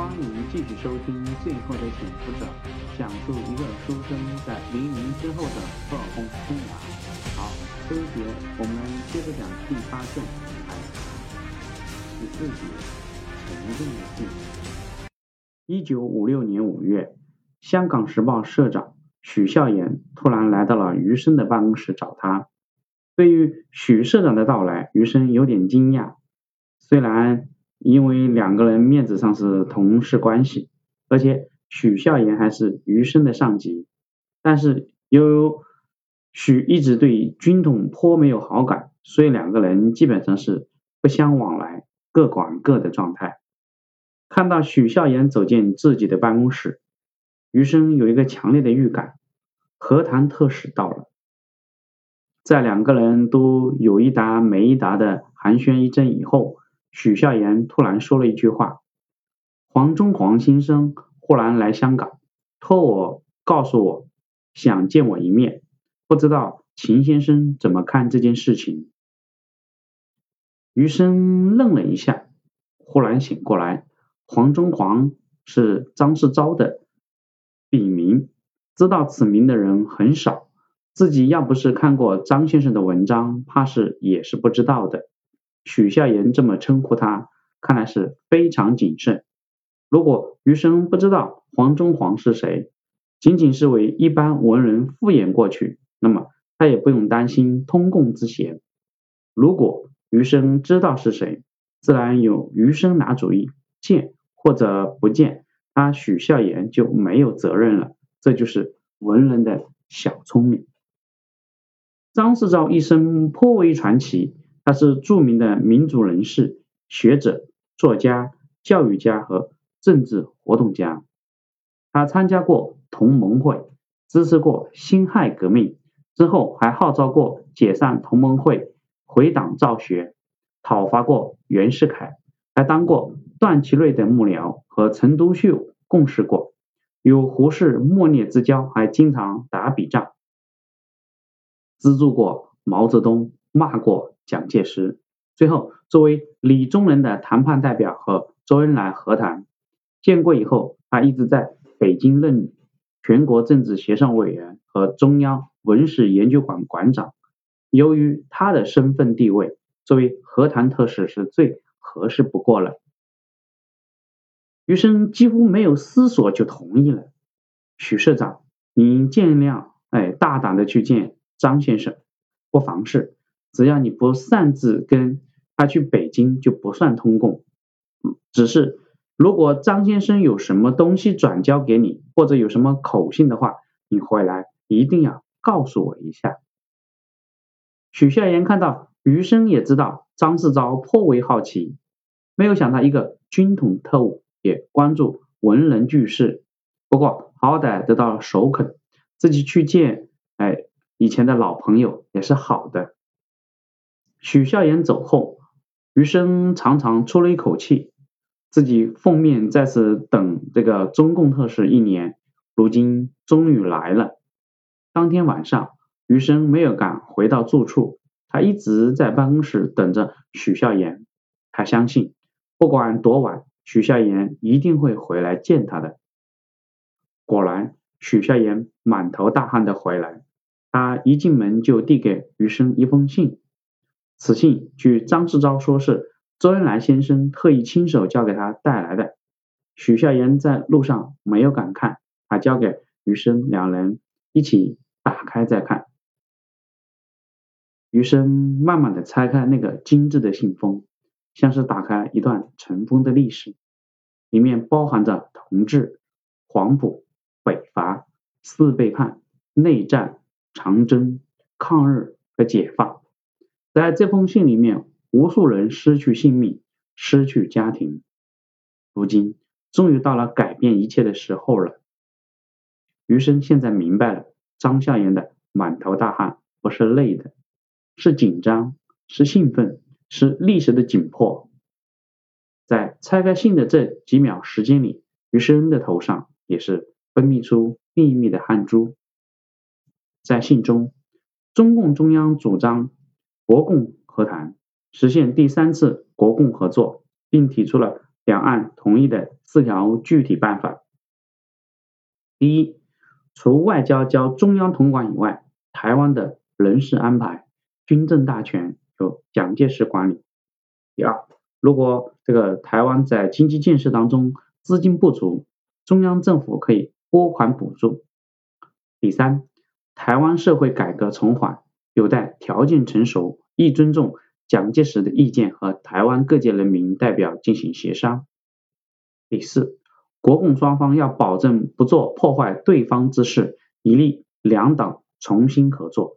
欢迎继续收听《最后的潜伏者》，讲述一个书生在黎明之后的噩梦生涯。好，这一节我们接着讲第八卷，哎，第四节，沉重的信。一九五六年五月，香港时报社长许孝言突然来到了余生的办公室找他。对于许社长的到来，余生有点惊讶，虽然。因为两个人面子上是同事关系，而且许孝言还是余生的上级，但是由于许一直对军统颇没有好感，所以两个人基本上是不相往来，各管各的状态。看到许孝言走进自己的办公室，余生有一个强烈的预感，和谈特使到了。在两个人都有一搭没一搭的寒暄一阵以后。许孝言突然说了一句话：“黄中煌先生忽然来香港，托我告诉我，想见我一面，不知道秦先生怎么看这件事情。”余生愣了一下，忽然醒过来，黄中煌是张世钊的笔名，知道此名的人很少，自己要不是看过张先生的文章，怕是也是不知道的。许孝言这么称呼他，看来是非常谨慎。如果余生不知道黄中煌是谁，仅仅是为一般文人敷衍过去，那么他也不用担心通共之嫌。如果余生知道是谁，自然由余生拿主意，见或者不见，他许孝言就没有责任了。这就是文人的小聪明。张世钊一生颇为传奇。他是著名的民主人士、学者、作家、教育家和政治活动家。他参加过同盟会，支持过辛亥革命，之后还号召过解散同盟会、回党造学，讨伐过袁世凯，还当过段祺瑞的幕僚，和陈独秀共事过，有胡适莫逆之交，还经常打笔仗，资助过毛泽东，骂过。蒋介石最后作为李宗仁的谈判代表和周恩来和谈，建国以后，他一直在北京任全国政治协商委员和中央文史研究馆馆长。由于他的身份地位，作为和谈特使是最合适不过了。余生几乎没有思索就同意了。许社长，您尽量哎大胆的去见张先生，不妨事。只要你不擅自跟他去北京，就不算通共。只是如果张先生有什么东西转交给你，或者有什么口信的话，你回来一定要告诉我一下。许孝言看到余生也知道张世钊颇为好奇，没有想到一个军统特务也关注文人巨士。不过好歹得到了首肯，自己去见哎以前的老朋友也是好的。许孝言走后，余生长长出了一口气，自己奉命在此等这个中共特使一年，如今终于来了。当天晚上，余生没有敢回到住处，他一直在办公室等着许孝言。他相信，不管多晚，许孝言一定会回来见他的。果然，许孝言满头大汗的回来，他一进门就递给余生一封信。此信据张志钊说是周恩来先生特意亲手交给他带来的。许孝言在路上没有敢看，他交给余生，两人一起打开再看。余生慢慢的拆开那个精致的信封，像是打开一段尘封的历史，里面包含着同治、黄埔、北伐、四背叛、内战、长征、抗日和解放。在这封信里面，无数人失去性命，失去家庭。如今，终于到了改变一切的时候了。余生现在明白了，张笑言的满头大汗不是累的，是紧张，是兴奋，是历史的紧迫。在拆开信的这几秒时间里，余生的头上也是分泌出密密的汗珠。在信中，中共中央主张。国共和谈，实现第三次国共合作，并提出了两岸同意的四条具体办法。第一，除外交交中央统管以外，台湾的人事安排、军政大权由蒋介石管理。第二，如果这个台湾在经济建设当中资金不足，中央政府可以拨款补助。第三，台湾社会改革从缓，有待条件成熟，亦尊重蒋介石的意见和台湾各界人民代表进行协商。第四，国共双方要保证不做破坏对方之事，以利两党重新合作。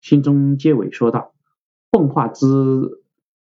信中结尾说道：“奉化之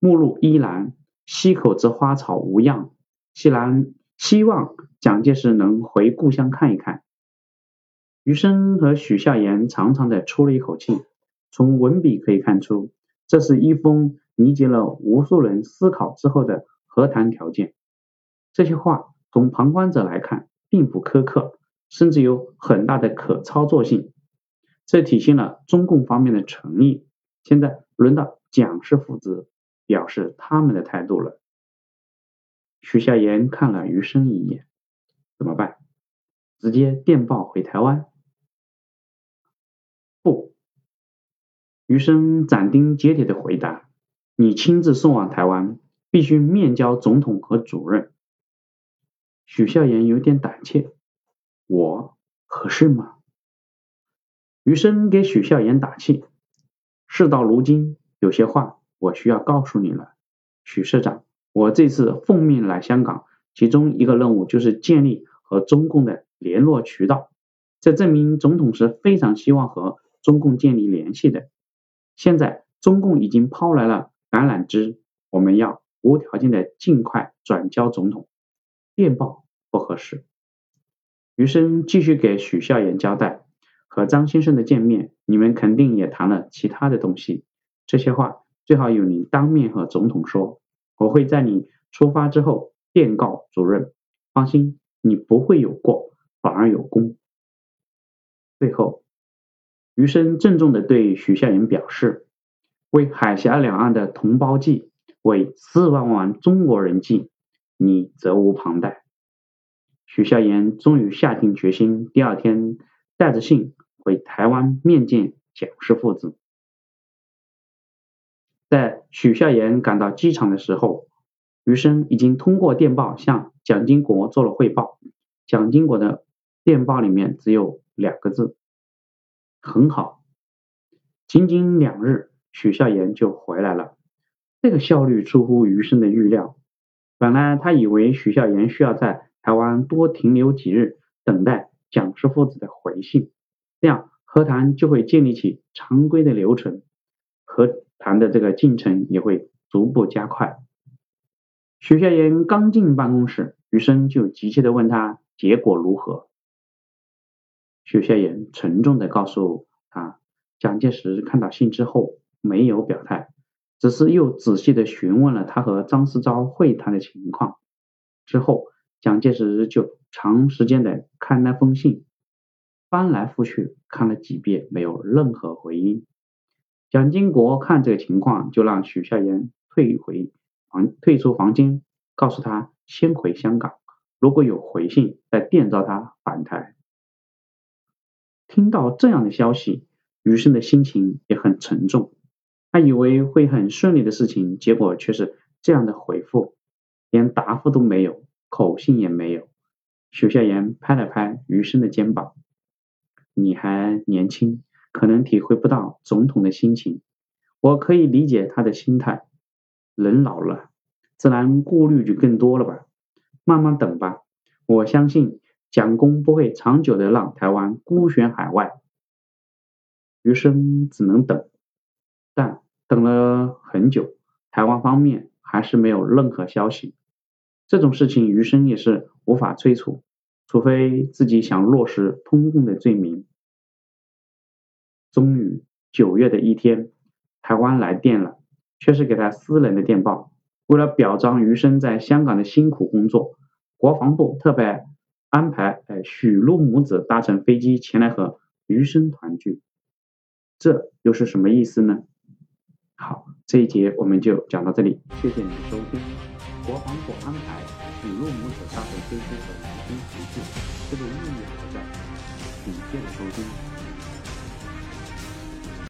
目录依然，溪口之花草无恙。希然希望蒋介石能回故乡看一看。”余生和许孝言长长的出了一口气。从文笔可以看出，这是一封凝结了无数人思考之后的和谈条件。这些话从旁观者来看并不苛刻，甚至有很大的可操作性。这体现了中共方面的诚意。现在轮到蒋氏父子表示他们的态度了。许孝言看了余生一眼，怎么办？直接电报回台湾？余生斩钉截铁的回答：“你亲自送往台湾，必须面交总统和主任。”许孝言有点胆怯：“我合适吗？”余生给许孝言打气：“事到如今，有些话我需要告诉你了，许社长，我这次奉命来香港，其中一个任务就是建立和中共的联络渠道，这证明总统是非常希望和。”中共建立联系的，现在中共已经抛来了橄榄枝，我们要无条件的尽快转交总统。电报不合适。余生继续给许孝言交代，和张先生的见面，你们肯定也谈了其他的东西，这些话最好由你当面和总统说，我会在你出发之后电告主任。放心，你不会有过，反而有功。最后。余生郑重地对许孝言表示：“为海峡两岸的同胞计，为四万万中国人计，你责无旁贷。”许孝言终于下定决心，第二天带着信回台湾面见蒋氏父子。在许孝言赶到机场的时候，余生已经通过电报向蒋经国做了汇报。蒋经国的电报里面只有两个字。很好，仅仅两日，许孝言就回来了。这个效率出乎余生的预料。本来他以为许孝言需要在台湾多停留几日，等待蒋氏父子的回信，这样和谈就会建立起常规的流程，和谈的这个进程也会逐步加快。许孝言刚进办公室，余生就急切的问他结果如何。许孝言沉重的告诉他，蒋介石看到信之后没有表态，只是又仔细的询问了他和张思钊会谈的情况。之后，蒋介石就长时间的看那封信，翻来覆去看了几遍，没有任何回音。蒋经国看这个情况，就让许孝言退回房，退出房间，告诉他先回香港，如果有回信，再电召他返台。听到这样的消息，余生的心情也很沉重。他以为会很顺利的事情，结果却是这样的回复，连答复都没有，口信也没有。许孝言拍了拍余生的肩膀：“你还年轻，可能体会不到总统的心情。我可以理解他的心态。人老了，自然顾虑就更多了吧。慢慢等吧，我相信。”蒋公不会长久的让台湾孤悬海外，余生只能等，但等了很久，台湾方面还是没有任何消息。这种事情余生也是无法催促，除非自己想落实通共的罪名。终于九月的一天，台湾来电了，却是给他私人的电报。为了表彰余生在香港的辛苦工作，国防部特派。安排哎，许禄母子搭乘飞机前来和余生团聚，这又是什么意思呢？好，这一节我们就讲到这里，谢谢你的收听。国防部安排许禄母子搭乘飞机和余生团聚，这个意义何在？请接着收听。